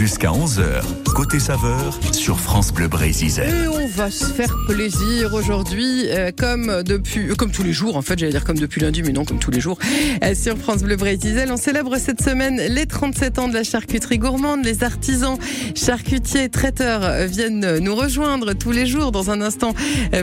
Jusqu'à 11h, côté saveur sur France Bleu Brésil. Et on va se faire plaisir aujourd'hui, euh, comme depuis, euh, comme tous les jours en fait, j'allais dire comme depuis lundi, mais non, comme tous les jours. Euh, sur France Bleu Brésil, on célèbre cette semaine les 37 ans de la charcuterie gourmande. Les artisans charcutiers traiteurs viennent nous rejoindre tous les jours. Dans un instant,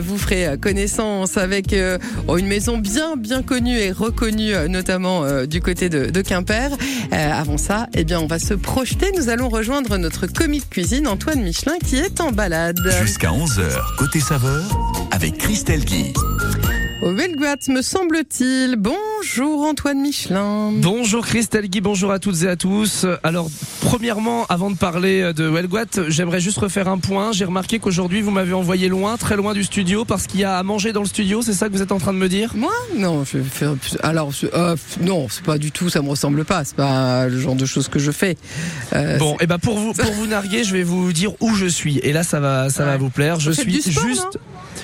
vous ferez connaissance avec une maison bien, bien connue et reconnue, notamment du côté de, Quimper. Avant ça, eh bien, on va se projeter. Nous allons rejoindre notre commis de cuisine, Antoine Michelin, qui est en balade. Jusqu'à 11h, côté saveur avec Christelle Guy. Au Belguat, me semble-t-il. Bonjour Antoine Michelin. Bonjour Christelle Guy, bonjour à toutes et à tous. Alors, premièrement, avant de parler de Wellguat, j'aimerais juste refaire un point. J'ai remarqué qu'aujourd'hui, vous m'avez envoyé loin, très loin du studio, parce qu'il y a à manger dans le studio, c'est ça que vous êtes en train de me dire? Moi? Non, je fais. Alors, euh, non, c'est pas du tout, ça me ressemble pas. C'est pas le genre de choses que je fais. Euh, Bon, et ben pour vous pour vous narguer, je vais vous dire où je suis. Et là, ça va ça va vous plaire. Je suis sport, juste.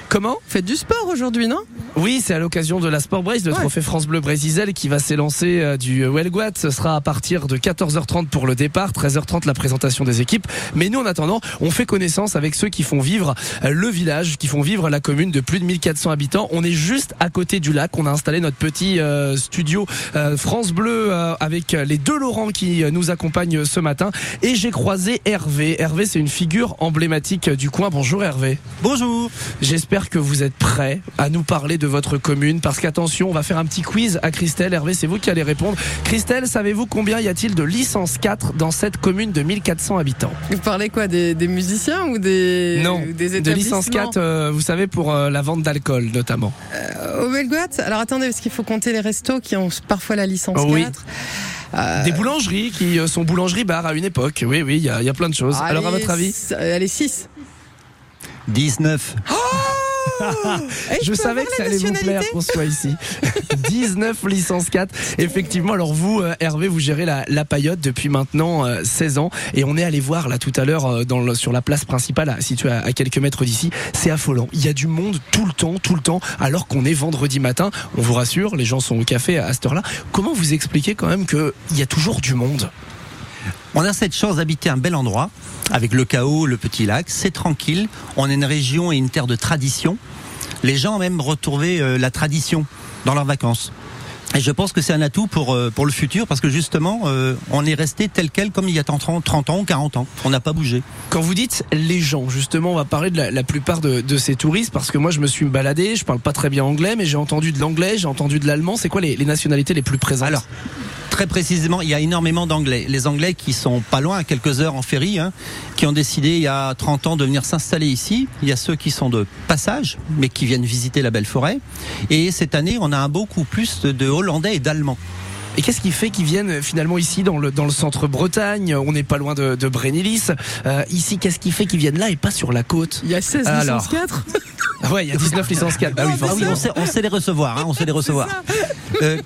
Comment Faites du sport aujourd'hui, non? Oui, c'est à l'occasion de la Sport Brace, le Ouais. trophée France Bleu Brésil qui va s'élancer euh, du Wellguat. Ce sera à partir de 14h30 pour le départ, 13h30 la présentation des équipes. Mais nous, en attendant, on fait connaissance avec ceux qui font vivre euh, le village, qui font vivre la commune de plus de 1400 habitants. On est juste à côté du lac. On a installé notre petit euh, studio euh, France Bleu euh, avec les deux Laurent qui nous accompagnent ce matin. Et j'ai croisé Hervé. Hervé, c'est une figure emblématique du coin. Bonjour Hervé. Bonjour. J'espère que vous êtes prêts à nous parler de votre commune parce qu'attention, on va faire un petit quiz à Christelle. Hervé, c'est vous qui allez répondre. Christelle, savez-vous combien y a-t-il de licence 4 dans cette commune de 1400 habitants? Vous parlez quoi des, des musiciens ou des, Non, ou des de licence 4, euh, vous savez, pour euh, la vente d'alcool notamment. Au Belguat Alors attendez, parce qu'il faut compter les restos qui ont parfois la licence Oh oui. 4. Euh, Des boulangeries qui euh, sont boulangeries-bar à une époque. Oui, oui, il y, a- il y a plein de choses. Alors, à votre avis? euh, Allez, 6. 19. Je savais que ça allait vous plaire qu'on soit ici. 19 licences 4. Effectivement, alors vous, euh, Hervé, vous gérez la, la paillote depuis maintenant euh, 16 ans. Et on est allé voir là tout à l'heure euh, dans sur la place principale, située à, à quelques mètres d'ici. C'est affolant. Il y a du monde tout le temps, tout le temps, alors qu'on est vendredi matin. On vous rassure, les gens sont au café à, à cette heure-là. Comment vous expliquez quand même qu'il y a toujours du monde? On a cette chance d'habiter un bel endroit, avec le chaos, le petit lac. C'est tranquille. On est une région et une terre de tradition. Les gens ont même retrouvé euh, la tradition dans leurs vacances. Et je pense que c'est un atout pour, euh, pour le futur parce que justement, euh, on est resté tel quel comme il y a 30 ans, 30 ans ou 40 ans. On n'a pas bougé. Quand vous dites les gens, justement, on va parler de la, la plupart de, de ces touristes parce que moi je me suis baladé, je parle pas très bien anglais, mais j'ai entendu de l'anglais, j'ai entendu de l'allemand. C'est quoi les, les nationalités les plus présentes? Alors, très précisément, il y a énormément d'Anglais. Les Anglais qui sont pas loin, à quelques heures en ferry, hein, qui ont décidé il y a 30 ans de venir s'installer ici. Il y a ceux qui sont de passage, mais qui viennent visiter la belle forêt. Et cette année, on a un beaucoup plus de, de Hollandais et d'Allemands. Et qu'est-ce qui fait qu'ils viennent finalement ici dans le, dans le centre Bretagne On n'est pas loin de, de Brénilis. Euh, ici, qu'est-ce qui fait qu'ils viennent là et pas sur la côte? Il y a 16 Alors. licences 4 Ah Ouais, il y a 19 licences 4. Bah oui, Ah oui, forcément. on sait, on sait les recevoir, hein, on sait les recevoir. Euh,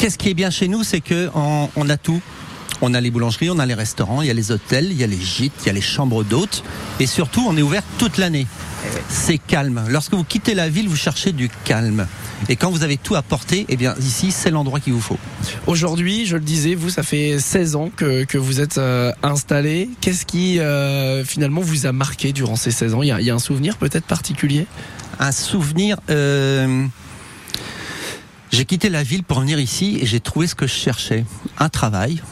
Qu'est-ce qui est bien chez nous, c'est que on, on a tout. On a les boulangeries, on a les restaurants, il y a les hôtels, il y a les gîtes, il y a les chambres d'hôtes, et surtout, on est ouvert toute l'année. C'est calme. Lorsque vous quittez la ville, vous cherchez du calme. Et quand vous avez tout à porter, eh bien ici, c'est l'endroit qu'il vous faut. Aujourd'hui, je le disais, vous, ça fait 16 ans que, que vous êtes euh, installé. Qu'est-ce qui euh, finalement vous a marqué durant ces 16 ans? Il y, a, il y a un souvenir peut-être particulier? Un souvenir. euh, J'ai quitté la ville pour venir ici et j'ai trouvé ce que je cherchais. Un travail,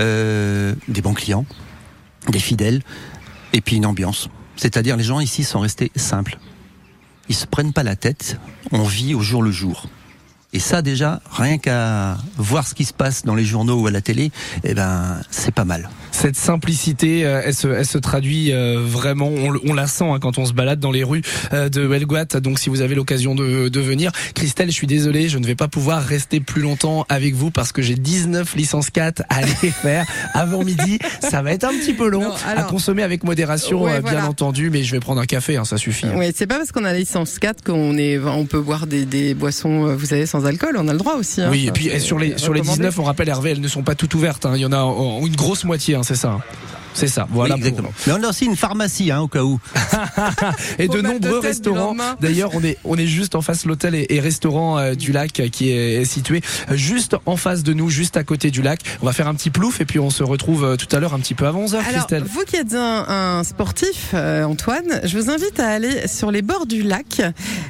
euh, des bons clients, des fidèles, et puis une ambiance. C'est-à-dire les gens ici sont restés simples. Ils se prennent pas la tête. On vit au jour le jour. Et ça déjà, rien qu'à voir ce qui se passe dans les journaux ou à la télé, eh ben c'est pas mal. Cette simplicité, euh, elle, se, elle se traduit euh, vraiment, on, on la sent hein, quand on se balade dans les rues euh, de Belguat. Donc si vous avez l'occasion de, de venir, Christelle, je suis désolé, je ne vais pas pouvoir rester plus longtemps avec vous parce que j'ai 19 licences 4 à aller faire avant midi. Ça va être un petit peu long Non, à consommer avec modération, Ouais, bien voilà. entendu, mais je vais prendre un café, hein, ça suffit. Oui, c'est pas parce qu'on a la licence 4 qu'on est, on peut boire des, des boissons, vous savez, sans alcool. On a le droit aussi. hein. Oui, et puis sur les sur les recommandé. 19, on rappelle Hervé, elles ne sont pas toutes ouvertes. hein. Il y en a une grosse moitié, hein, c'est ça. C'est ça. Voilà. Oui, pour- exactement. Mais on a aussi une pharmacie, hein, au cas où. et de nombreux de restaurants. D'ailleurs, on est on est juste en face de l'hôtel et, et restaurant euh, du lac euh, qui est situé juste en face de nous, juste à côté du lac. On va faire un petit plouf et puis on se retrouve euh, tout à l'heure un petit peu avant 11h, Alors, Christelle. vous qui êtes un, un sportif, euh, Antoine, je vous invite à aller sur les bords du lac.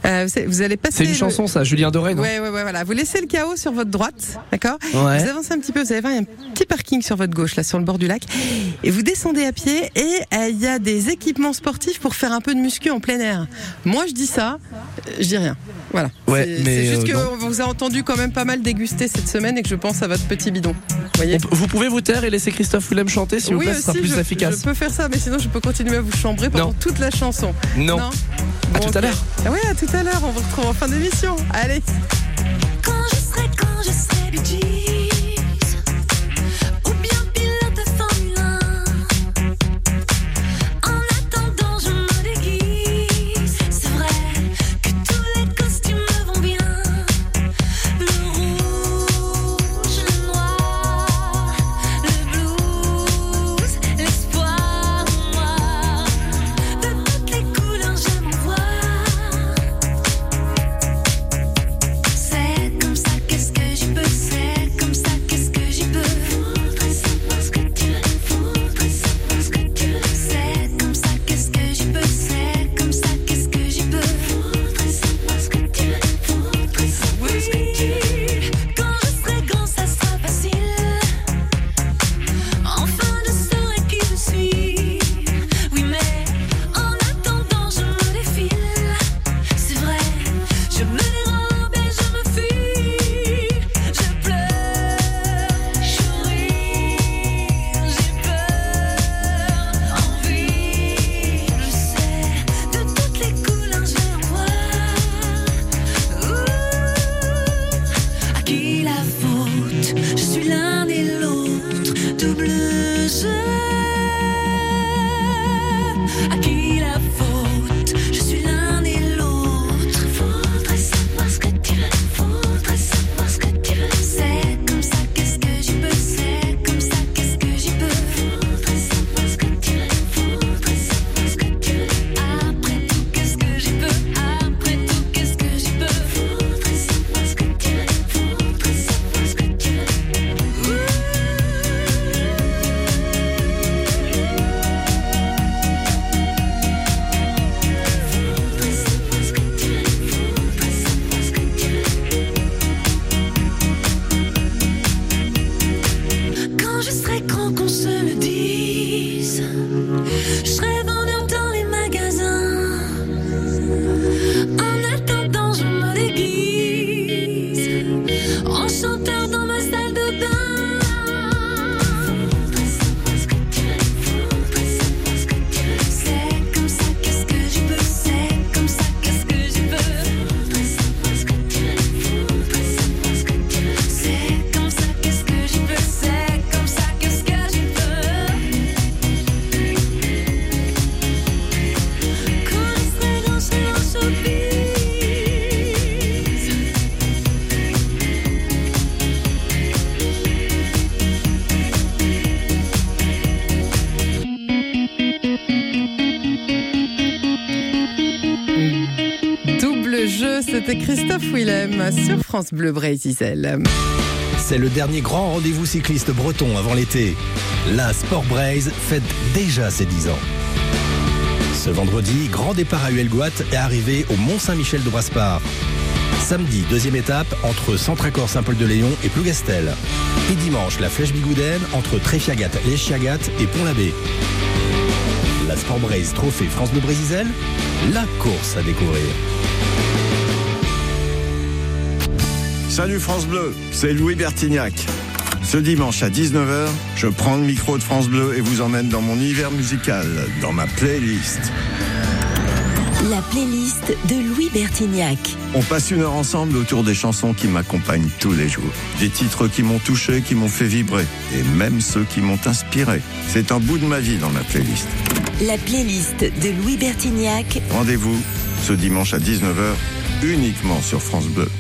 Euh, vous, savez, vous allez passer. C'est une le- chanson, ça, Julien Doré, non? Ouais, ouais, ouais, voilà. Vous laissez le chaos sur votre droite, d'accord? Ouais. Vous avancez un petit peu, vous allez voir, il y a un petit parking sur votre gauche, là, sur le bord du lac. Et vous descendez à pied et euh, il y a des équipements sportifs pour faire un peu de muscu en plein air. Moi, je dis ça, euh, je dis rien. Voilà. Ouais, C'est- juste euh, que vous a entendu quand même pas mal déguster cette semaine et que je pense à votre petit bidon. Vous voyez On peut- Vous pouvez vous taire et laisser Christophe Willem chanter, vous oui, plaît, ce sera aussi, plus je, efficace. je peux faire ça, mais sinon je peux continuer à vous chambrer pendant Non. toute la chanson. Non. Non À tout à l'heure. Ah ouais, à tout à l'heure. On vous retrouve en fin d'émission. Allez. Quand je serai, quand je serai Sur France Bleu Brésil. C'est le dernier grand rendez-vous cycliste breton avant l'été. La Sport Braise fête déjà ses 10 ans. Ce vendredi, grand départ à Huelgoat et arrivée au Mont-Saint-Michel de Braspar. Samedi, deuxième étape entre Centracor Saint-Paul-de-Léon et Plougastel. Et dimanche, la Flèche Bigoudaine entre Tréfiagat, Léchiagat et Pont-l'Abbé. La Sport Braise Trophée France Bleu Brésil, la course à découvrir. Salut France Bleu, c'est Louis Bertignac. Ce dimanche à 19h, je prends le micro de France Bleu et vous emmène dans mon univers musical, dans ma playlist. La playlist de Louis Bertignac. On passe une heure ensemble autour des chansons qui m'accompagnent tous les jours. Des titres qui m'ont touché, qui m'ont fait vibrer, et même ceux qui m'ont inspiré. C'est un bout de ma vie dans ma playlist. La playlist de Louis Bertignac. Rendez-vous ce dimanche à 19h, uniquement sur France Bleu.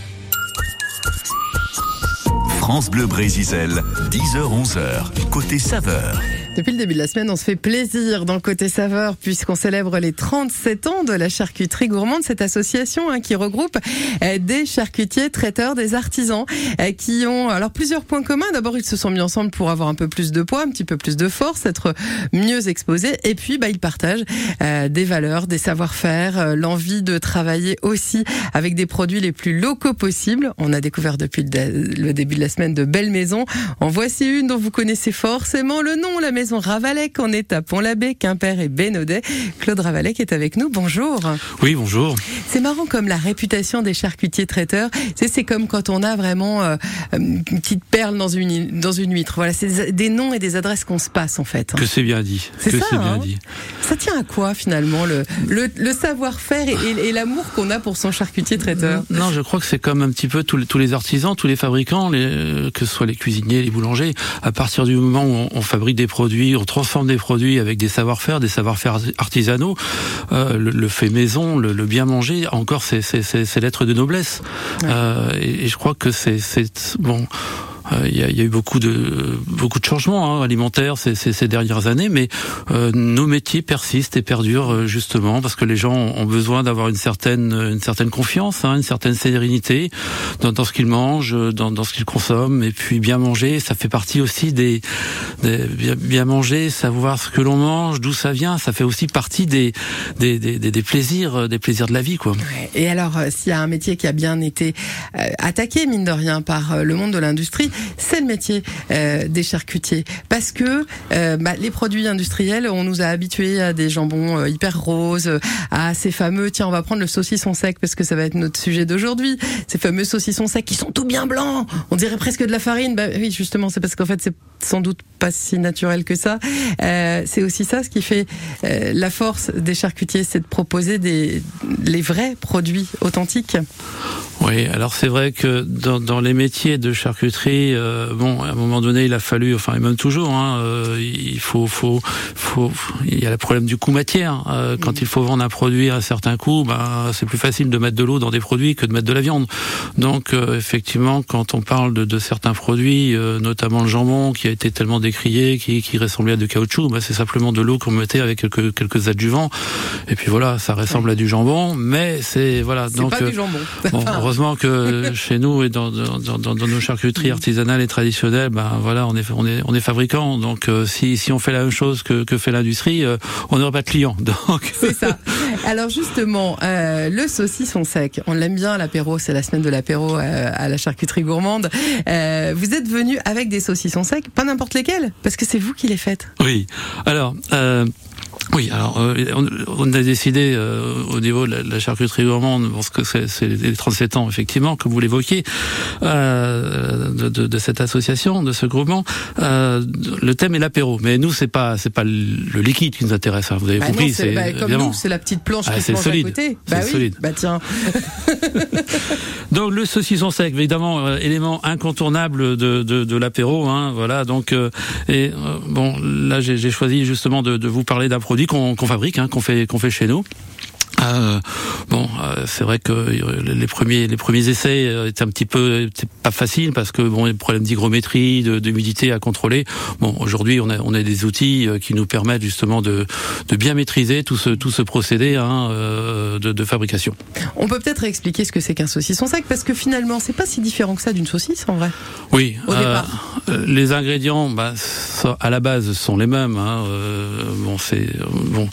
France Bleu Brésil, 10h-11h, côté saveur. Depuis le début de la semaine, on se fait plaisir dans le côté saveur puisqu'on célèbre les 37 ans de la charcuterie gourmande, cette association hein, qui regroupe euh, des charcutiers, traiteurs, des artisans euh, qui ont alors plusieurs points communs. D'abord, ils se sont mis ensemble pour avoir un peu plus de poids, un petit peu plus de force, être mieux exposés. Et puis, bah, ils partagent euh, des valeurs, des savoir-faire, l'envie de travailler aussi avec des produits les plus locaux possibles. On a découvert depuis le début de la semaine de belles maisons. En voici une dont vous connaissez forcément le nom, la maison Ravalec. On est à Pont-l'Abbé, Quimper et Bénodet. Claude Ravalec est avec nous. Bonjour. Oui, bonjour. C'est marrant comme la réputation des charcutiers traiteurs. C'est comme quand on a vraiment euh, une petite perle dans une dans une huître. Voilà, c'est des noms et des adresses qu'on se passe en fait. Que c'est bien dit. C'est ça, bien hein. dit. Ça tient à quoi finalement le le, le savoir-faire et, et- et l'amour qu'on a pour son charcutier traiteur? Non, je crois que c'est comme un petit peu tous les, tous les artisans, tous les fabricants, les, euh, que ce soit les cuisiniers, les boulangers. À partir du moment où on, on fabrique des produits, on transforme des produits avec des savoir-faire, des savoir-faire artisanaux, euh, le, le fait maison, le, le bien manger, encore c'est l'être de noblesse. Euh, et, et je crois que c'est bon. Euh, Il y, y a eu beaucoup de beaucoup de changements hein, alimentaires ces, ces, ces dernières années, mais euh, nos métiers persistent et perdurent euh, justement parce que les gens ont besoin d'avoir une certaine une certaine confiance, hein, une certaine sérénité dans, dans ce qu'ils mangent, dans, dans ce qu'ils consomment, et puis bien manger, ça fait partie aussi des, des- bien, bien manger, savoir ce que l'on mange, d'où ça vient, ça fait aussi partie des des, des, des, plaisirs euh, des plaisirs de la vie quoi. Et alors, euh, s'il y a un métier qui a bien été euh, attaqué, mine de rien, par euh, le monde de l'industrie, c'est le métier euh, des charcutiers. Parce que euh, bah, les produits industriels, on nous a habitués à des jambons euh, hyper roses, euh, à ces fameux, tiens, on va prendre le saucisson sec parce que ça va être notre sujet d'aujourd'hui, ces fameux saucissons secs qui sont tout bien blancs, on dirait presque de la farine. Bah oui, justement, c'est parce qu'en fait, c'est sans doute pas si naturel que ça. Euh, c'est aussi ça, ce qui fait euh, la force des charcutiers, c'est de proposer des les vrais produits authentiques. Oui, alors c'est vrai que dans, dans les métiers de charcuterie, euh, bon, à un moment donné, il a fallu, enfin, et même toujours, hein, euh, il faut, faut, faut, il y a le problème du coût matière. Euh, quand il faut vendre un produit à un certain coût, ben, c'est plus facile de mettre de l'eau dans des produits que de mettre de la viande. Donc, euh, effectivement, quand on parle de, de certains produits, euh, notamment le jambon, qui a été tellement décrié, qui, qui ressemblait à du caoutchouc, ben, c'est simplement de l'eau qu'on mettait avec quelques, quelques adjuvants. Et puis voilà, ça ressemble à du jambon, mais c'est voilà. C'est Donc, pas euh, du jambon. Bon, Enfin, heureusement que chez nous et dans, dans, dans, dans nos charcuteries artisanales et traditionnelles, ben voilà, on est on est on est fabricant. Donc euh, si si on fait la même chose que que fait l'industrie, euh, on n'aura pas de clients. Donc c'est ça. Alors justement, euh, le saucisson sec, on l'aime bien à l'apéro, c'est la semaine de l'apéro à la charcuterie gourmande. Vous êtes venu avec des saucissons secs, pas n'importe lesquels, parce que c'est vous qui les faites. oui. Alors. Oui, alors euh, on, a décidé euh, au niveau de la, la charcuterie gourmande, parce que c'est les 37 ans effectivement, comme vous l'évoquiez, euh, de, de, de cette association, de ce groupement. Euh, le thème est l'apéro, mais nous c'est pas c'est pas le liquide qui nous intéresse. hein, vous avez Bah compris, c'est- bah, comme évidemment. nous, c'est la petite planche Ah, qui se mange solide. à côté. Bah oui. solide. Bah tiens. Donc le saucisson sec, évidemment, euh, élément incontournable de, de, de l'apéro. Hein, voilà. Donc euh, et bon, là j'ai j'ai choisi justement de, de vous parler d'un produit qu'on fabrique, hein, qu'on fait qu'on fait chez nous. Euh, bon, euh, c'est vrai que euh, les premiers les premiers essais euh, étaient un petit peu pas faciles parce que bon, il y a des problèmes d'hygrométrie, d'humidité à contrôler. Bon, aujourd'hui, on a on a des outils qui nous permettent justement de de bien maîtriser tout ce tout ce procédé hein, de, de fabrication. On peut peut-être expliquer ce que c'est qu'un saucisson sec, parce que finalement, c'est pas si différent que ça d'une saucisse en vrai. Oui, Au départ. les ingrédients, bah, ça, à la base, sont les mêmes. Hein, bon, c'est bon,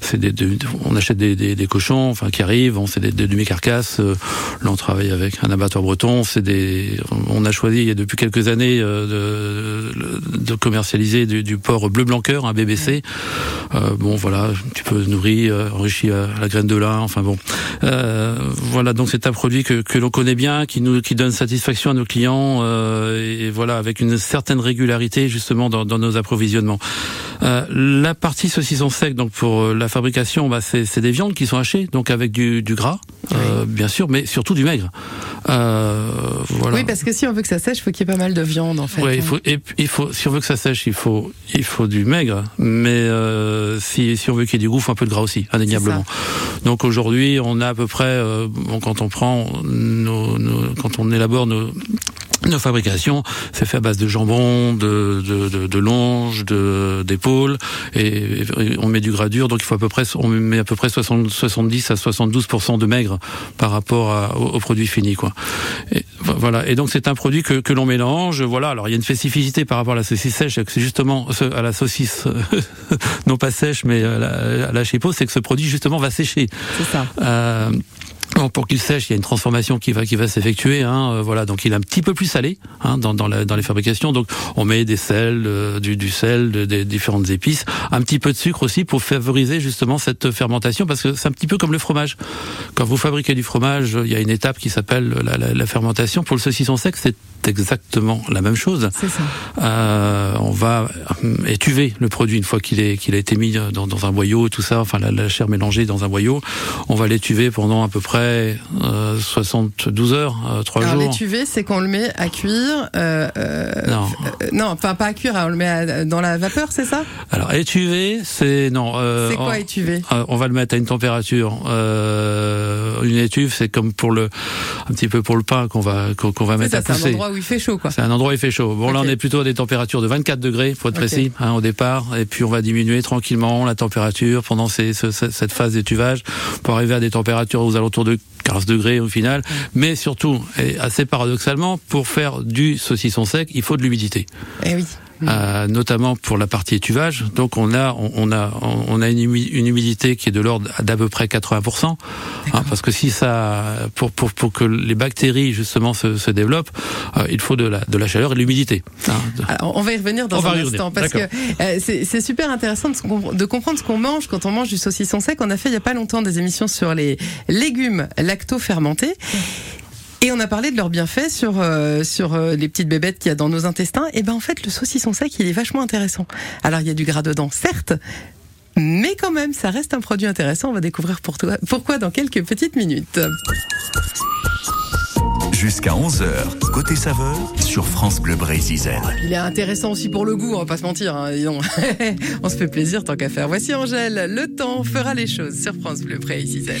c'est des, des- on achète des, des, des cochons, enfin qui arrivent. Bon, c'est des, des demi-carcasses. euh, là, on travaille avec un abattoir breton. C'est des, on a choisi il y a depuis quelques années euh, de, de commercialiser du, du porc bleu blanc cœur, un BBC. Euh, bon, voilà, un petit peu nourri, enrichi à la graine de lin. Enfin bon, euh, voilà. Donc c'est un produit que, que l'on connaît bien, qui nous, qui donne satisfaction à nos clients. euh, et voilà, avec une certaine régularité justement dans, dans nos approvisionnements. La partie saucisson sec, donc pour la fabrication, bah, c'est des viandes qui sont donc avec du, du gras, euh, bien sûr, mais surtout du maigre. Euh, voilà. Oui, parce que si on veut que ça sèche, il faut qu'il y ait pas mal de viande en fait. Ouais, il faut, et puis, il faut, si on veut que ça sèche, il faut, il faut du maigre, mais euh, si, si on veut qu'il y ait du goût, il faut un peu de gras aussi, indéniablement. Donc aujourd'hui, on a à peu près, bon, quand on prend nos, nos- quand on élabore nos Nos fabrications, c'est fait à base de jambon, de, de, de, de longe, de d'épaules, et, et on met du gras dur, donc il faut à peu près, on met à peu près 60, 70 à 72% de maigre par rapport à- au, au produit fini, quoi. Et, vo- voilà. Et donc c'est un produit que, que l'on mélange. Voilà. Alors il y a une spécificité par rapport à la saucisse sèche, c'est justement à la saucisse non pas sèche, mais à la, à la c'est que ce produit justement va sécher. C'est ça. Euh, Bon, pour qu'il sèche, il y a une transformation qui va qui va s'effectuer. Hein, euh, voilà, donc il est un petit peu plus salé hein, dans dans, la- dans les fabrications. Donc on met des sels, euh, du, du sel, de- des différentes épices, un petit peu de sucre aussi pour favoriser justement cette fermentation parce que c'est un petit peu comme le fromage. Quand vous fabriquez du fromage, il y a une étape qui s'appelle la, la- la fermentation. Pour le saucisson sec, c'est exactement la même chose. Ça. Euh, on va hum, étuver le produit une fois qu'il est qu'il a été mis dans, dans un boyau tout ça, enfin la, la chair mélangée dans un boyau. On va l'étuver pendant à peu près euh, 72 heures, euh, 3 Alors jours. l'étuvée, c'est qu'on le met à cuire. Euh, euh, Non. euh, non, enfin pas à cuire, on le met à- dans la vapeur, c'est ça? Alors étuver, c'est non. euh, C'est quoi on- euh, On va le mettre à une température. Euh, une étuve, c'est comme pour le un petit peu pour le pain qu'on va qu'on va mettre ça, à c'est un pousser. endroit où il fait chaud, quoi. C'est un endroit où il fait chaud. Bon, là, on est plutôt à des températures de 24 degrés, pour être précis, hein, au départ. Et puis, on va diminuer tranquillement la température pendant ces, ce- ce- cette phase d'étuvage pour arriver à des températures aux alentours de 15 degrés au final. Mais surtout, et assez paradoxalement, pour faire du saucisson sec, il faut de l'humidité. Eh oui. Euh, notamment pour la partie étuvage. Donc on a on, a on a une, humi- une humidité qui est de l'ordre d'à peu près 80% hein, parce que si ça pour pour pour que les bactéries justement se, se développent, euh, il faut de la de la chaleur et de l'humidité. hein. Alors, on va y revenir dans On un instant parce que euh, c'est c'est super intéressant de, se compre- de comprendre ce qu'on mange quand on mange du saucisson sec. On a fait il y a pas longtemps des émissions sur les légumes lacto-fermentés. Et on a parlé de leurs bienfaits sur euh, sur euh, les petites bébêtes qu'il y a dans nos intestins. Et ben en fait le saucisson sec il est vachement intéressant. Alors il y a du gras dedans certes, mais quand même ça reste un produit intéressant. On va découvrir pour toi pourquoi dans quelques petites minutes. Jusqu'à 11h, côté saveur sur France Bleu Brésil. Il est intéressant aussi pour le goût, on va pas se mentir. Hein, dis donc. on se fait plaisir tant qu'à faire. Voici Angèle, le temps fera les choses sur France Bleu Gisèle.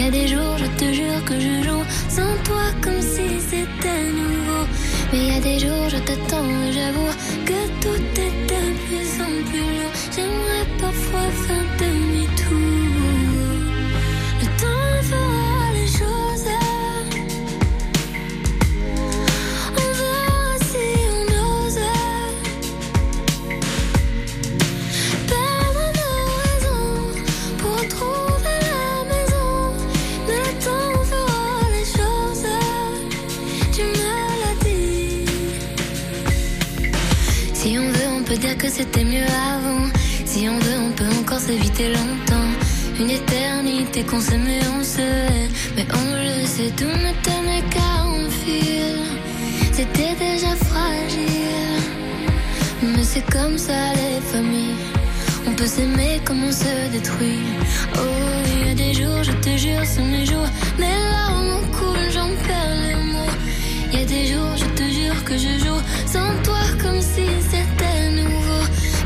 Y a des jours, je te jure que je joue sans toi comme si c'était nouveau. Mais y a des jours, je t'attends et j'avoue que tout est de plus en plus. J'aimerais parfois faire demi-tour. Le temps que c'était mieux avant. Si on veut, on peut encore s'éviter longtemps. Une éternité qu'on s'aime et on se hait. Mais on le sait, tout ne tenait qu'à un fil. C'était déjà fragile. Mais c'est comme ça les familles. On peut s'aimer comme on se détruit. Oh, il y a des jours, je te jure, sont mes jours. Mes larmes coulent, j'en perds les mots. Il y a des jours, je te jure que je joue sans toi comme si c'était.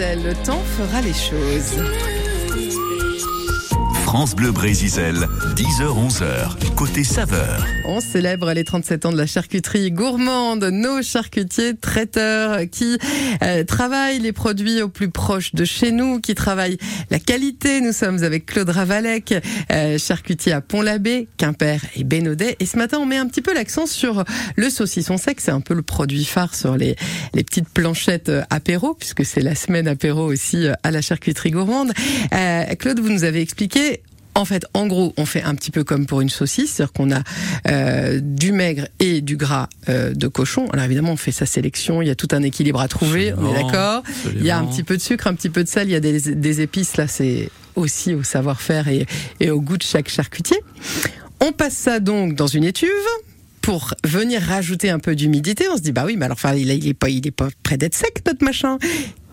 Le temps fera les choses. France Bleu Brésil, 10h-11h, côté saveur. On célèbre les 37 ans de la charcuterie gourmande, nos charcutiers traiteurs qui euh, travaillent les produits au plus proche de chez nous, qui travaillent la qualité. Nous sommes avec Claude Ravalec, euh, charcutier à Pont-l'Abbé, Quimper et Bénodet. Et ce matin, on met un petit peu l'accent sur le saucisson sec. C'est un peu le produit phare sur les, les petites planchettes euh, apéro, puisque c'est la semaine apéro aussi euh, à la charcuterie gourmande. Euh, Claude, vous nous avez expliqué en fait, en gros, on fait un petit peu comme pour une saucisse, c'est-à-dire qu'on a euh, du maigre et du gras euh, de cochon. Alors évidemment, on fait sa sélection, il y a tout un équilibre à trouver, on est d'accord. Il y a un petit peu de sucre, un petit peu de sel, il y a des, des épices, là c'est aussi au savoir-faire et, et au goût de chaque charcutier. On passe ça donc dans une étuve pour venir rajouter un peu d'humidité. On se dit, bah oui, mais alors enfin, il, est- il est pas, il est pas près d'être sec, notre machin.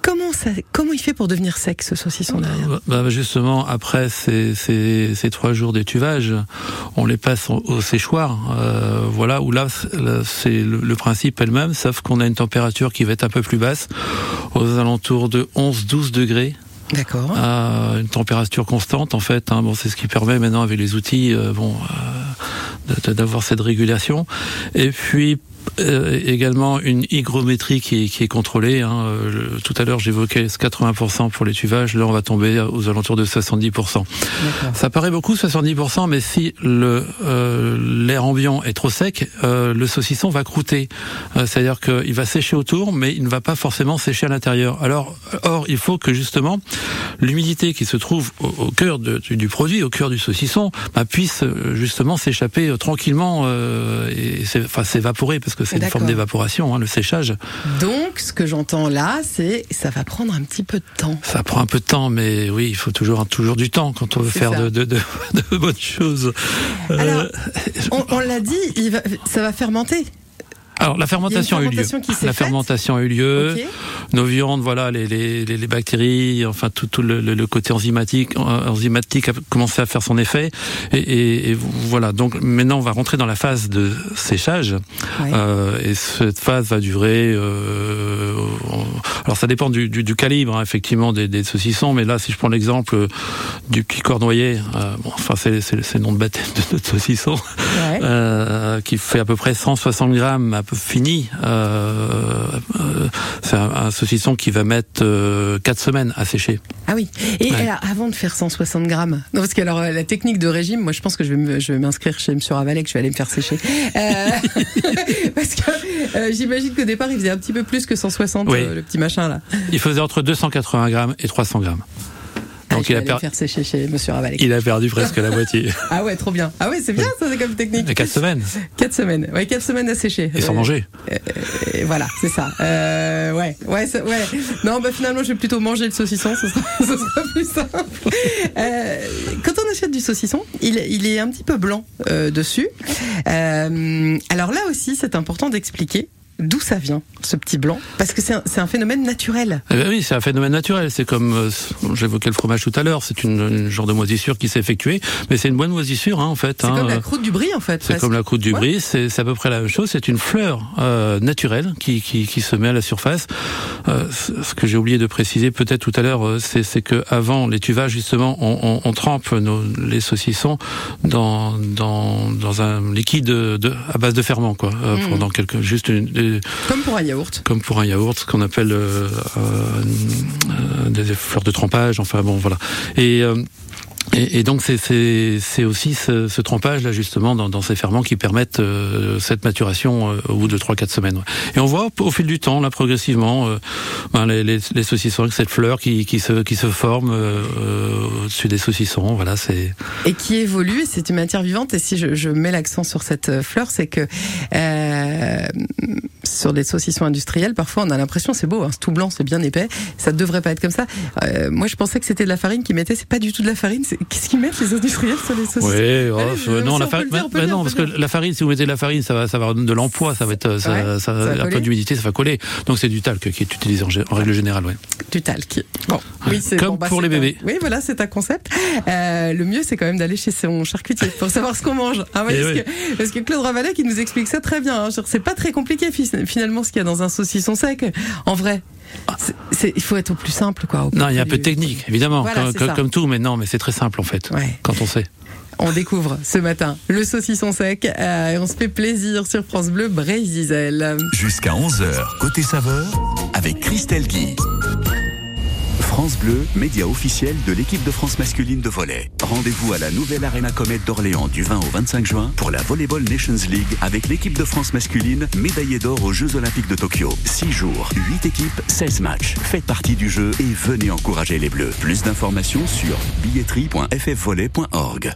Comment ça, comment il fait pour devenir sec, ce saucisson derrière? Bah, bah, justement, après ces, ces, ces trois jours d'étuvage, on les passe au, au séchoir. Euh, voilà, où là, c'est- le, le principe est le même, sauf qu'on a une température qui va être un peu plus basse, aux alentours de 11-12 degrés. D'accord. à une température constante en fait. Hein, bon, c'est ce qui permet maintenant avec les outils, euh, bon, euh, d'avoir cette régulation. Et puis euh, également une hygrométrie qui est, qui est contrôlée. Hein. Euh, je- tout à l'heure, j'évoquais ce 80% pour les tuvages. Là, on va tomber aux alentours de 70%. D'accord. Ça paraît beaucoup, 70%, mais si le euh, l'air ambiant est trop sec, euh, le saucisson va croûter. Euh, C'est-à-dire qu'il va sécher autour, mais il ne va pas forcément sécher à l'intérieur. Alors, or, il faut que justement l'humidité qui se trouve au, au cœur de- du, du produit, au cœur du saucisson, bah, puisse euh, justement s'échapper euh, tranquillement euh, et enfin s'évaporer parce que c'est une forme d'évaporation, hein, le séchage. Donc, ce que j'entends là, c'est ça va prendre un petit peu de temps. Ça prend un peu de temps, mais oui, il faut toujours toujours du temps quand on veut faire de, de, de, de bonnes choses. Euh, Alors, On, on l'a dit, il va, ça va fermenter. Alors la fermentation, Il y a une fermentation a eu lieu. La fermentation a eu lieu. Nos viandes, voilà, les, les, les, les bactéries, enfin tout, tout le, côté enzymatique, enzymatique a commencé à faire son effet. Et, et, et voilà. Donc maintenant, on va rentrer dans la phase de séchage. Ouais. Euh, et cette phase va durer. Euh, alors ça dépend du, du, du calibre, hein, effectivement, des, des saucissons. Mais là, si je prends l'exemple du petit cornoyer, euh, bon, enfin c'est le nom de baptême de notre saucisson Ouais. qui fait à peu près 160 grammes, un peu fini. Euh, euh, c'est un, un saucisson qui va mettre euh, 4 semaines à sécher. Ah oui. Et Ouais. alors, avant de faire 160 grammes, non parce que alors euh, la technique de régime, moi je pense que je vais m'inscrire chez Monsieur Ravalec, je vais aller me faire sécher. Euh, parce que euh, j'imagine qu'au départ il faisait un petit peu plus que 160 Oui. euh, le petit machin là. Il faisait entre 280 grammes et 300 grammes. Ah, Donc il a, aller per- me faire sécher chez Monsieur Ravalec. il a perdu presque la moitié. Ah ouais, trop bien. Ah ouais, c'est bien ça, c'est comme technique. 4 semaines. Quatre semaines. Ouais, quatre semaines à sécher. Et sans Euh, manger. Et voilà, c'est ça. Euh, ouais, ouais, ça- ouais. Non, bah finalement, je vais plutôt manger le saucisson, ce sera, ce sera plus simple. Euh, quand on achète du saucisson, il, il est un petit peu blanc euh, dessus. Euh, alors là aussi, c'est important d'expliquer d'où ça vient, ce petit blanc, parce que c'est un, un phénomène naturel. Eh ben oui, c'est un phénomène naturel. C'est comme euh, j'évoquais le fromage tout à l'heure. C'est une, une genre de moisissure qui s'est effectuée, mais c'est une bonne moisissure hein, en fait. C'est hein. comme la croûte du brie, en fait. C'est comme la croûte du Ouais. brie, c'est à peu près la même chose. C'est une fleur euh, naturelle qui, qui, qui se met à la surface. Euh, ce que j'ai oublié de préciser peut-être tout à l'heure, euh, c'est que avant les tuvages justement, on, on, on trempe nos, les saucissons dans, dans, dans un liquide de, à base de ferment quoi, euh, Mm. pendant quelques juste une, des- Comme pour un yaourt. comme pour un yaourt, ce qu'on appelle euh, euh, des fleurs de trempage. Enfin bon, voilà. Et euh, et, donc c'est- aussi ce, ce trempage là justement dans, ces ferments qui permettent euh, cette maturation euh, au bout de 3-4 semaines. Et on voit au, fil du temps là progressivement euh, ben, les, saucissons avec cette fleur qui, qui se qui se forme au-dessus des saucissons. Voilà, c'est et qui évolue. C'est une matière vivante. Et si je, mets l'accent sur cette fleur, c'est que sur des saucissons industriels, parfois on a l'impression c'est beau, hein, c'est tout blanc, c'est bien épais. Ça devrait pas être comme ça. Moi, je pensais que c'était de la farine qu'ils mettaient. C'est pas du tout de la farine. Qu'est-ce qu'ils mettent les industriels sur les saucissons Oui, oh, Allez, euh, non, la farine, dire, le dire, non, on parce que la farine, si vous mettez de la farine, ça va, ça va avoir de l'emploi, ça va être, ça, Ouais, ça, ça va un peu d'humidité, ça va coller. Donc c'est du talc qui est utilisé en, règle générale, ouais. du talc. Bon, oui, c'est Comme bon, bah, pour les un- bébés. Oui, voilà, c'est un concept. Euh, le mieux, c'est quand même d'aller chez son charcutier pour savoir ce qu'on mange. Ah, ouais, parce, oui. que, parce que Claude Ravalet, qui nous explique ça très bien. hein. C'est pas très compliqué fi- finalement ce qu'il y a dans un saucisson sec. En vrai, il faut être au plus simple, quoi. Non, il y a un peu de technique, évidemment, Voilà, comme, tout, mais non, mais c'est très simple en fait, Ouais. quand on sait. On découvre ce matin le saucisson sec euh, et on se fait plaisir sur France Bleu Brésil. Jusqu'à 11h, côté saveur, avec Christelle Guy. France Bleu, média officiel de l'équipe de France masculine de volley. Rendez-vous à la nouvelle Arena Comète d'Orléans du 20 au 25 juin pour la Volleyball Nations League avec l'équipe de France masculine médaillée d'or aux Jeux Olympiques de Tokyo. 6 jours, 8 équipes, 16 matchs. Faites partie du jeu et venez encourager les Bleus. Plus d'informations sur billetterie.ffvolley.org.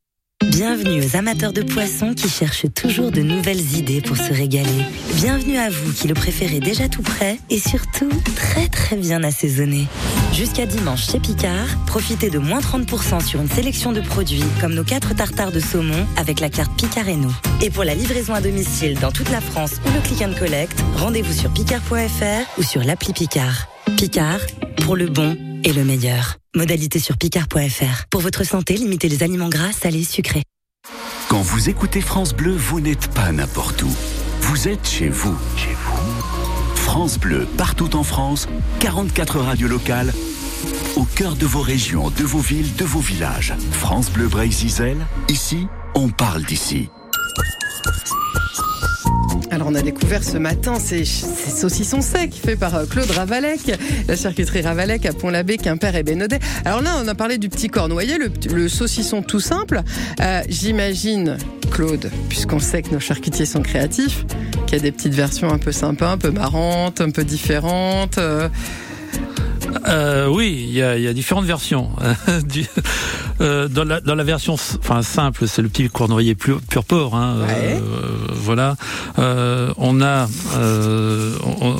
Bienvenue aux amateurs de poissons qui cherchent toujours de nouvelles idées pour se régaler. Bienvenue à vous qui le préférez déjà tout prêt et surtout très très bien assaisonné. Jusqu'à dimanche chez Picard, profitez de moins 30% sur une sélection de produits comme nos 4 tartares de saumon avec la carte Picard et nous. Et pour la livraison à domicile dans toute la France ou le click and collect, rendez-vous sur picard.fr ou sur l'appli Picard. Picard, pour le bon et le meilleur. Modalité sur picard.fr. Pour votre santé, limitez les aliments gras, salés, sucrés. Quand vous écoutez France Bleu, vous n'êtes pas n'importe où. Vous êtes chez vous. France Bleu, partout en France, 44 radios locales, au cœur de vos régions, de vos villes, de vos villages. France Bleu Brésil, ici, on parle d'ici. Alors on a découvert ce matin ces, saucissons secs faits par euh, Claude Ravalec, la charcuterie Ravalec à Pont-l'Abbé, Quimper et Bénodet. Alors là on a parlé du petit le, le saucisson tout simple. Euh, J'imagine, Claude, puisqu'on sait que nos charcutiers sont créatifs, qu'il y a des petites versions un peu sympas, un peu marrantes, un peu différentes. euh. Euh, oui, il y y a différentes versions. Euh, dans, la, dans la version enfin, simple, c'est le petit cornouaillet pur, pur porc. Hein, Ouais. euh, voilà. Euh, on a, euh, on, on-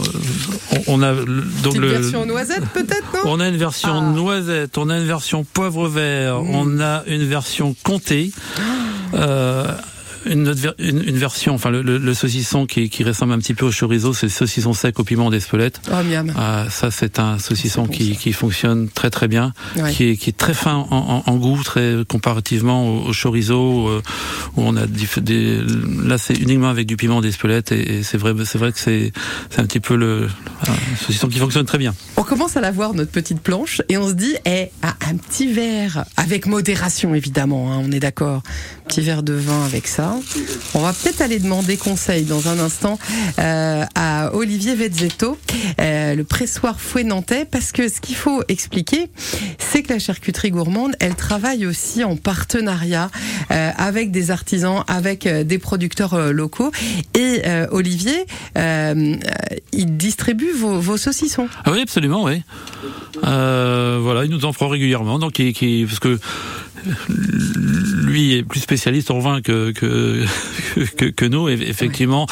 on a donc le. version noisette peut-être, non? On a une version Ah. noisette, on a une version poivre vert, on a une version comté. Euh, une, autre une, une version, enfin le, le- le saucisson qui, qui ressemble un petit peu au chorizo, c'est le saucisson sec au piment d'Espelette. Oh miam. Ah, ça, c'est un saucisson bon, qui, qui fonctionne très très bien, Ouais. qui, est, qui est très fin en, en- en goût, très comparativement au, au chorizo, euh, où on a dif- des, là c'est uniquement avec du piment d'Espelette et, et c'est vrai, c'est vrai que c'est c'est un petit peu le un saucisson qui fonctionne très bien. On commence à la voir, notre petite planche, et on se dit, eh, ah, un petit verre, avec modération évidemment, hein, on est d'accord, petit verre de vin avec ça. On va peut-être aller demander conseil dans un instant euh, à Olivier Vezzetto, euh, le pressoir fouet nantais, parce que ce qu'il faut expliquer, c'est que la charcuterie gourmande, elle travaille aussi en partenariat euh, avec des artisans, avec des producteurs locaux. Et Olivier, il distribue vos, saucissons. Ah oui, absolument, oui. Voilà, il nous en prend régulièrement, donc parce que lui est plus spécialiste en vin que que que, que nous. Et effectivement,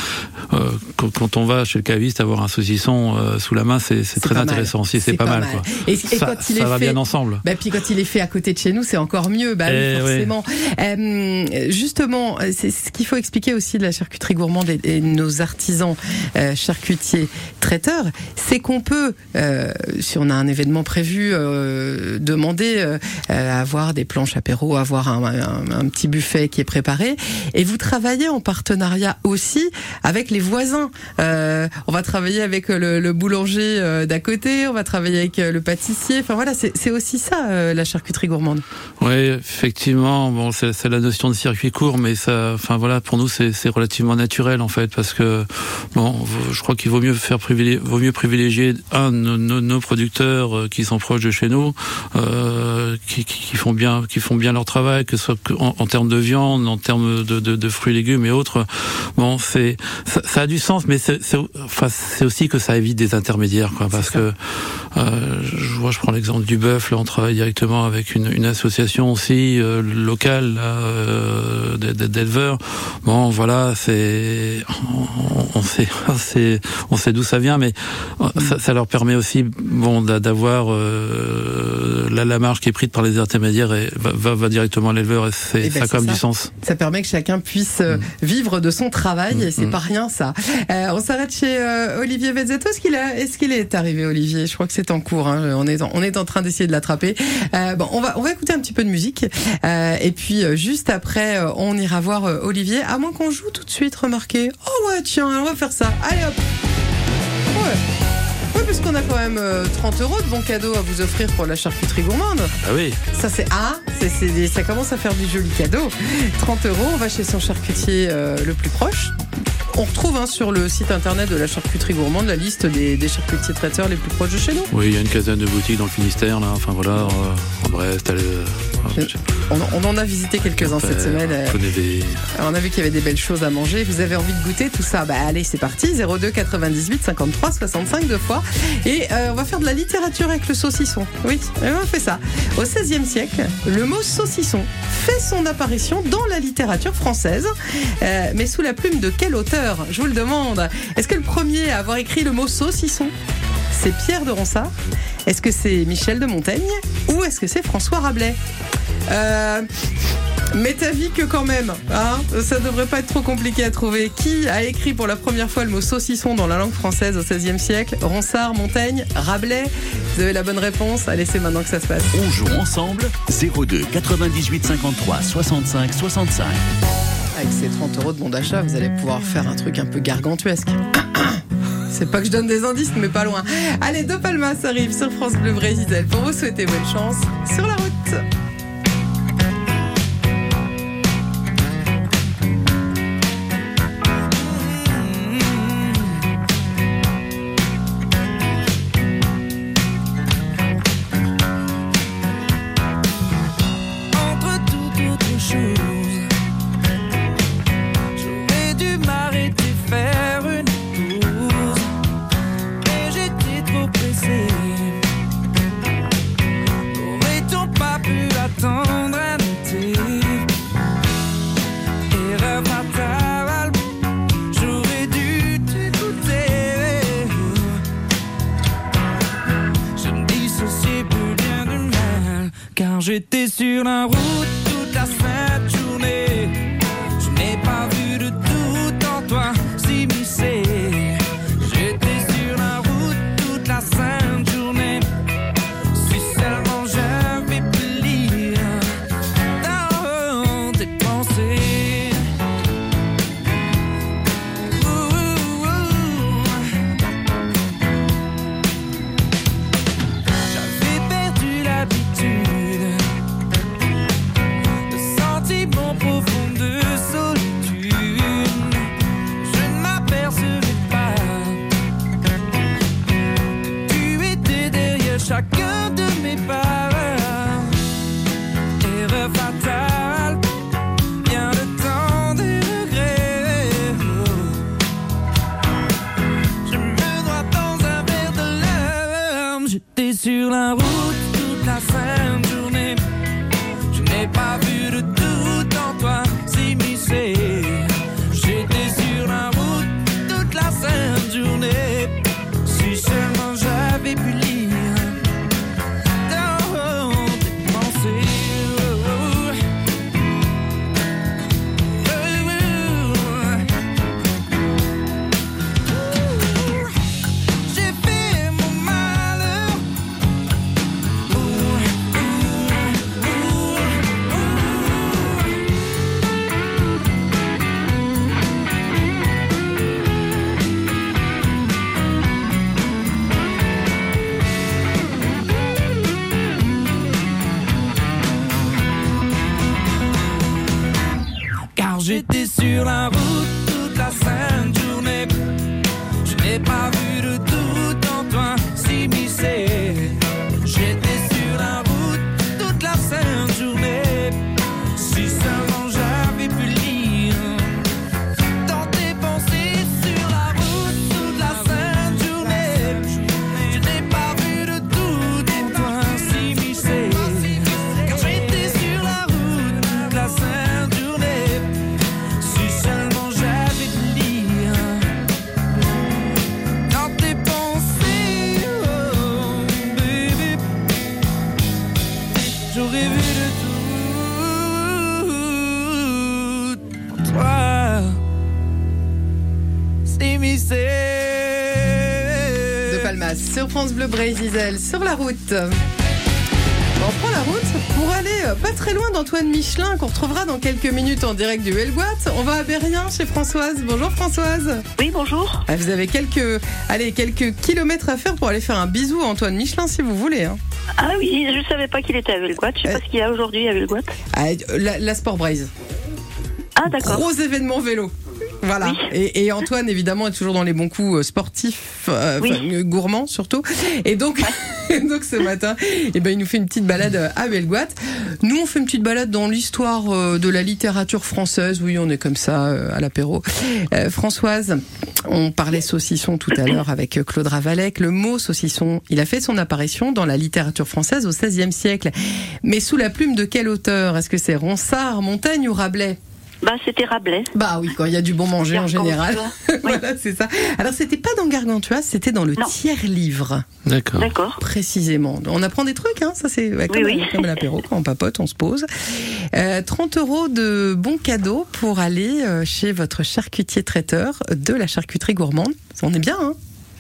euh, quand, quand on va chez le caviste avoir un saucisson euh, sous la main, c'est très intéressant aussi. C'est pas, mal. Quoi. Et, et ça quand il ça est va fait, bien ensemble. Bah, puis quand il est fait à côté de chez nous, c'est encore mieux. Bah, oui, Eh forcément. Euh, justement, c'est ce qu'il faut expliquer aussi de la charcuterie gourmande et, et nos artisans charcutiers traiteurs, c'est qu'on peut, si on a un événement prévu, demander euh, avoir des planches apéro, avoir un, un- un petit buffet qui est préparé. Et vous travaillez en partenariat aussi avec les voisins. Euh, on va travailler avec le, le boulanger euh, d'à côté, on va travailler avec euh, le pâtissier. Enfin voilà, c'est aussi ça euh, la charcuterie gourmande. Oui, effectivement. Bon, c'est la notion de circuit court, mais ça, enfin voilà, pour nous c'est relativement naturel en fait, parce que bon, je crois qu'il vaut mieux faire privilégier, vaut mieux privilégier un nos, nos- producteurs euh, qui sont proches de chez nous, euh, euh, qui, font bien, qui font bien leur travail, que ce soit en termes de viande, en termes de, de, de fruits, légumes et autres. Bon, c'est ça, ça a du sens, mais c'est enfin, aussi que ça évite des intermédiaires, quoi, parce que euh, je vois, je prends l'exemple du bœuf. Là, on travaille directement avec une, une association aussi euh, locale euh, d'éleveurs. Bon, voilà, c'est on, on sait, c'est on sait d'où ça vient, mais euh, ça, ça leur permet aussi, bon, d'a- d'avoir euh, la, la marge qui est prise par les intermédiaires et va, va, va directement à l'éleveur et c'est Eh ben, ça quand même. Du sens. Ça permet que chacun puisse euh, vivre de son travail et c'est Mm. pas rien ça. Euh, on s'arrête chez euh, Olivier Vezzetto. Est-ce qu'il qu'il est arrivé Olivier? Je crois que c'est en cours. hein. On est en, on est en train d'essayer de l'attraper. Euh, bon, on va on va écouter un petit peu de musique Euh, et puis euh, juste après euh, on ira voir euh, Olivier. À moins qu'on joue tout de suite. Remarquez. Oh ouais tiens on va faire ça. Allez hop. Ouais. Puisqu'on a quand même euh, 30 euros de bons cadeaux à vous offrir pour la charcuterie gourmande. Ah oui. Ça c'est ah, c'est, c'est des- ça commence à faire du joli cadeau. 30 euros, on va chez son charcutier euh, le plus proche. On retrouve hein, sur le site internet de la charcuterie gourmande la liste des, des charcutiers traiteurs les plus proches de chez nous. Oui, il y a une quinzaine de boutiques dans le Finistère, là. Enfin voilà, euh, en Brest, elle, euh, On, on en a visité quelques-uns cette semaine. euh, on a vu qu'il y avait des belles choses à manger. Vous avez envie de goûter tout ça? Bah allez, c'est parti. 02 98 53 65 deux fois. Et euh, on va faire de la littérature avec le saucisson. Oui, on fait ça. Au XVIe siècle, le mot saucisson fait son apparition dans la littérature française. Mais sous la plume de quel auteur? Je vous le demande. Est-ce que le premier à avoir écrit le mot saucisson c'est Pierre de Ronsard? Est-ce que c'est Michel de Montaigne? Ou est-ce que c'est François Rabelais? Euh, que quand même, hein, ça devrait pas être trop compliqué à trouver. Qui a écrit pour la première fois le mot saucisson dans la langue française au XVIe siècle? Ronsard, Montaigne, Rabelais? Vous avez la bonne réponse Allez, c'est maintenant que ça se passe. On joue ensemble 02 98 53 65 65. Avec ces 30 euros de bon d'achat, vous allez pouvoir faire un truc un peu gargantuesque. C'est pas que je donne des indices, mais pas loin. Allez, De Palmas arrive sur France Bleu Brésil pour vous souhaiter bonne chance sur la route. J'étais sur la route sur France Bleu Brésil, sur la route. On prend la route pour aller euh, pas très loin d'Antoine Michelin qu'on retrouvera dans quelques minutes en direct du Helgoat. On va à Berrien chez Françoise. Bonjour Françoise. Oui, bonjour. Ah, Vous avez quelques, allez, quelques kilomètres à faire pour aller faire un bisou à Antoine Michelin si vous voulez. hein. Ah oui, je savais pas qu'il était à Velgoat. Je sais pas ce qu'il y a aujourd'hui à Velgoat. Ah, la, la Sport Braise. Ah d'accord. Gros événement vélo. Voilà. Et, et Antoine, évidemment, est toujours dans les bons coups euh, sportifs, euh, Oui. euh, gourmands surtout. Et donc, donc ce matin, eh ben, il nous fait une petite balade à Belgoat. Nous, on fait une petite balade dans l'histoire euh, de la littérature française. Oui, on est comme ça euh, à l'apéro. Euh, Françoise, on parlait saucisson tout à l'heure avec euh, Claude Ravalec. Le mot saucisson, il a fait son apparition dans la littérature française au XVIe siècle. Mais sous la plume de quel auteur? Est-ce que c'est Ronsard, Montaigne ou Rabelais? Bah c'était Rabelais. bah oui, quand il y a du bon manger en général. Voilà, c'est ça. Alors c'était pas dans Gargantua, c'était dans le tiers livre. D'accord. D'accord. Précisément. On apprend des trucs, hein. Ça c'est ouais, comme, Oui, oui. comme l'apéro quand on papote, on se pose. Euh, 30 euros de bons cadeaux pour aller euh, chez votre charcutier traiteur de la charcuterie gourmande. On est bien, hein.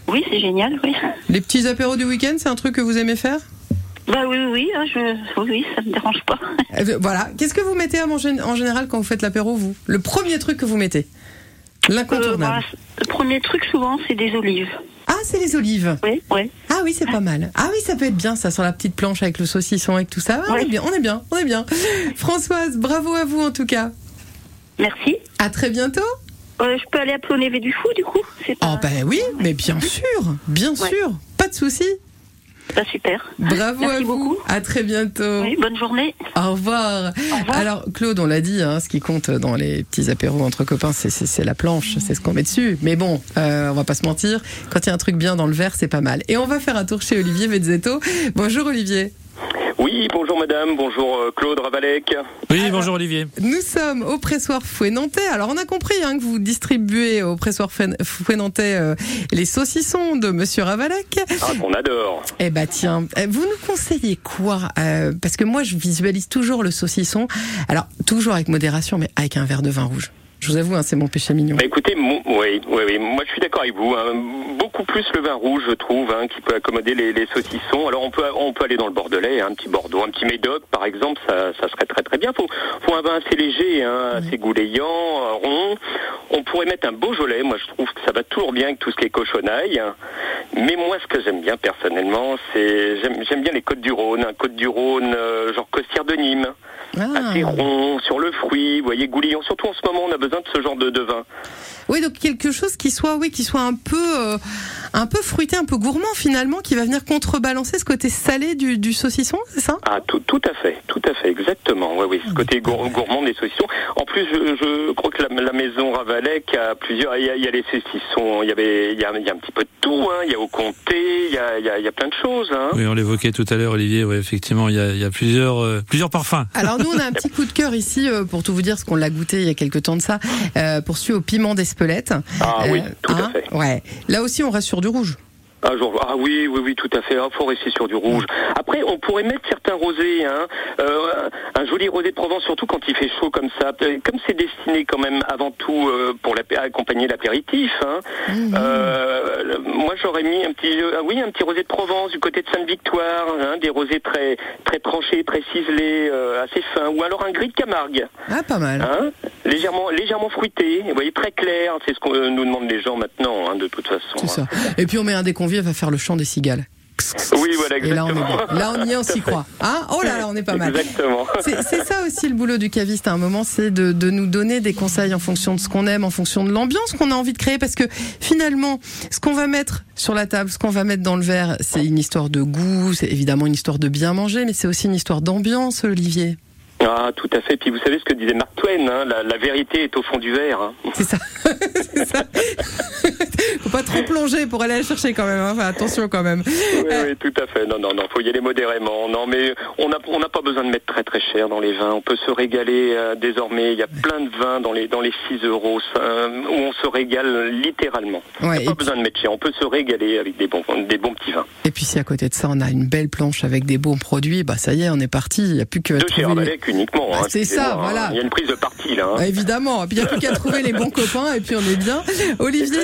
Oui, c'est génial, oui. Les petits apéros du week-end, c'est un truc que vous aimez faire? Bah oui, oui, oui, hein, je... oui, oui, ça me dérange pas. Euh, Voilà. Qu'est-ce que vous mettez à manger en général quand vous faites l'apéro, vous? Le premier truc que vous mettez? Euh, L'incontournable. voilà, le premier truc souvent, c'est des olives. Ah, c'est les olives. Oui, oui. Ah oui, c'est pas mal. Ah oui, ça peut être bien ça sur la petite planche avec le saucisson avec tout ça. Ah, On est bien, on est bien, on est bien. Françoise, bravo à vous en tout cas. Merci. À très bientôt. Euh, je peux aller à Plonévé du Fou, du coup? C'est Oh ben oui, mais bien sûr, bien Ouais. sûr, pas de souci. Bah, super. Bravo Merci à vous. beaucoup. À très bientôt. Oui, bonne journée. Au revoir. Alors Claude, on l'a dit, hein, ce qui compte dans les petits apéros entre copains, c'est la planche, c'est ce qu'on met dessus. Mais bon, euh, on va pas se mentir, quand il y a un truc bien dans le verre, c'est pas mal. Et on va faire un tour chez Olivier Vezzetto. Bonjour Olivier. Oui, bonjour madame, bonjour euh, Claude Ravalec. Oui, bonjour Olivier. Nous sommes au pressoir Fouet-Nantais. Alors, on a compris hein, que vous distribuez au pressoir Fouet- Fouet-Nantais euh, les saucissons de Monsieur Ravalec. Ah, qu'on adore. Eh bah tiens, euh, vous nous conseillez quoi Euh, Parce que moi, je visualise toujours le saucisson. Alors, toujours avec modération, mais avec un verre de vin rouge. Je vous avoue, hein, c'est mon péché mignon. Bah, écoutez, mo- oui, oui, oui, moi je suis d'accord avec vous. hein. Beaucoup plus le vin rouge, je trouve, hein, qui peut accommoder les, les saucissons. Alors on peut, on peut aller dans le Bordelais, un petit Bordeaux, un petit Médoc, par exemple, ça, ça serait très très bien. Faut, faut un vin assez léger, assez goulayant, euh, rond. On pourrait mettre un Beaujolais. Moi, je trouve que ça va toujours bien avec tout ce qui est cochonaille. Mais moi, ce que j'aime bien personnellement, c'est j'aime bien les côtes du Rhône, un côte du Rhône, euh, genre Costière de Nîmes. Ah. assez rond, sur le fruit, vous voyez, goulignon. Surtout en ce moment, on a besoin de ce genre de, de vin. Oui, donc quelque chose qui soit, oui, qui soit un peu, euh, un peu fruité, un peu gourmand finalement, qui va venir contrebalancer ce côté salé du, du saucisson, c'est ça Ah, tout, tout à fait, tout à fait, exactement. Oui, oui, ce côté gour- gourmand des saucissons. En plus, je, je crois que la, la maison Ravalec a plusieurs. Il y a, il y a les saucissons, il y avait, il y a, il y a un petit peu de tout. Hein. Il y a au comté, il y a, il y a, il y a plein de choses. Hein. Oui, on l'évoquait tout à l'heure, Olivier. Ouais, effectivement, il y a, il y a plusieurs, euh, plusieurs parfums. Alors nous, on a un petit coup de cœur ici, euh, pour tout vous dire, ce qu'on l'a goûté il y a quelques temps de ça, euh, au piment d'Espelette. Ah oui, tout à hein, fait. Ouais. Là aussi, on reste sur du rouge. Ah, genre- ah oui, oui, oui, tout à fait. Il faut rester sur du rouge. Après, on pourrait mettre certains rosés, hein. Euh, un joli rosé de Provence, surtout quand il fait chaud comme ça. Euh, Comme c'est destiné quand même avant tout euh, pour accompagner l'apéritif. Hein. Euh, le- moi, j'aurais mis un petit, oui, un petit rosé de Provence du côté de Sainte-Victoire, hein, des rosés très, très tranchés, très ciselés, assez fins, ou alors un gris de Camargue. Ah, pas mal. Hein légèrement, légèrement fruité, vous voyez, très clair. C'est ce qu'on nous demandent les gens maintenant, hein, de toute façon. C'est ça. Et puis on met un des convives à faire le chant des cigales. Oui, voilà, Et là, on est exactement. bien. Là, on y est, on s'y croit. Hein oh là là, on est pas mal. Exactement. C'est c'est ça aussi le boulot du caviste à un moment, c'est de, de nous donner des conseils en fonction de ce qu'on aime, en fonction de l'ambiance qu'on a envie de créer, parce que finalement, ce qu'on va mettre sur la table, ce qu'on va mettre dans le verre, c'est une histoire de goût, c'est évidemment une histoire de bien manger, mais c'est aussi une histoire d'ambiance, Olivier. Ah, tout à fait. Puis vous savez ce que disait Mark Twain, hein, la, la vérité est au fond du verre. hein. C'est ça. C'est ça. Faut pas trop plonger pour aller la chercher quand même. hein. Enfin, attention quand même. Oui, oui, tout à fait. Non, non, non, faut y aller modérément. Non, mais on n'a on n'a pas besoin de mettre très très cher dans les vins. On peut se régaler euh, désormais. Il y a plein de vins dans les dans les 6 euros euh, où on se régale littéralement. Ouais, a pas besoin de mettre cher. On peut se régaler avec des bons des bons petits vins. Et puis si à côté de ça on a une belle planche avec des bons produits, bah ça y est, on est parti. Il n'y a plus que De trouver uniquement. Bah, hein, c'est ça, excusez-moi, hein. voilà. Il y a une prise de parti là. hein. Ah, Évidemment, et puis il n'y a plus qu'à trouver les bons copains et puis on est bien. Olivier,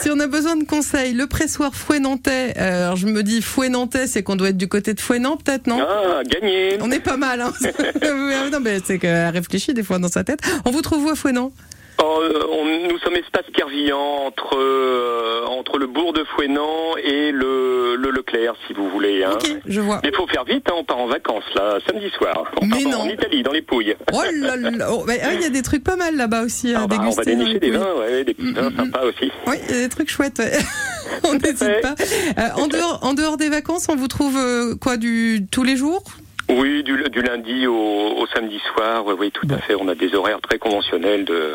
si on a besoin de conseils, le pressoir fouet nantais, euh, alors je me dis fouet nantais, c'est qu'on doit être du côté de Fouenant peut-être, non? Ah, gagné. On est pas mal, hein Non mais c'est qu'elle réfléchit des fois dans sa tête. On vous trouve où à Fouenant Oh, euh, on- nous sommes espace Kervillan entre euh, entre le bourg de Fouenant et le, le Leclerc, si vous voulez. Hein. je vois. Mais il faut faire vite, hein, on part en vacances là, samedi soir. On Mais part non. En Italie, dans les Pouilles. Oh là là oh, bah, ah, Il y a des trucs pas mal là-bas aussi à Ah bah, on va déguster. dénicher des vins, ouais, des petits vins sympas aussi. Oui, il y a des trucs chouettes. ouais. on n'hésite pas. Euh, en, dehors, en dehors des vacances, on vous trouve euh, quoi du tous les jours? Oui, du, du lundi au, au samedi soir, oui, oui, tout à fait. On a des horaires très conventionnels de.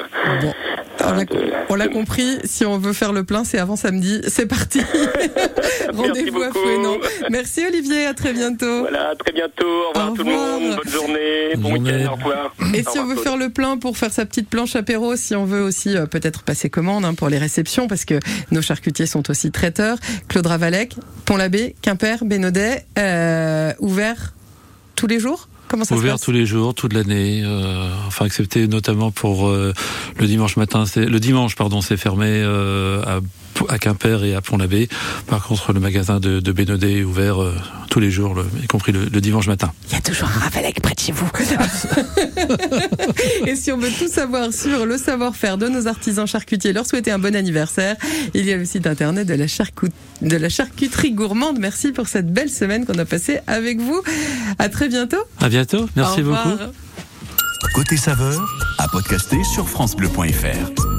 On l'a- de- On l'a compris, si on veut faire le plein, c'est avant samedi. C'est parti. Rendez-vous à. Fouenon. Merci Olivier, à très bientôt. Voilà, à très bientôt. Au revoir tout le monde. Bonne journée. Bon week-end. Au revoir. Et Au si on veut faire le plein pour faire sa petite planche apéro, si on veut aussi euh, peut-être passer commande hein, pour les réceptions, parce que nos charcutiers sont aussi traiteurs. Claude Ravalec, Pont-l'Abbé, Quimper, Bénodet, euh, ouvert tous les jours? Comment ça se Ouvert passe? tous les jours, toute l'année, euh, enfin excepté notamment pour euh, le dimanche matin. C'est le dimanche, pardon, c'est fermé euh, à, à Quimper et à Pont-l'Abbé. Par contre, le magasin de, de Bénodet est ouvert euh, tous les jours, le- y compris le, le dimanche matin. Il y a toujours un Ravalec près de chez vous. Et si on veut tout savoir sur le savoir-faire de nos artisans charcutiers, leur souhaiter un bon anniversaire, il y a le site internet de la, de la charcuterie gourmande. Merci pour cette belle semaine qu'on a passée avec vous. À très bientôt. À bientôt. Merci beaucoup. Côté saveur, à podcaster sur FranceBleu.fr.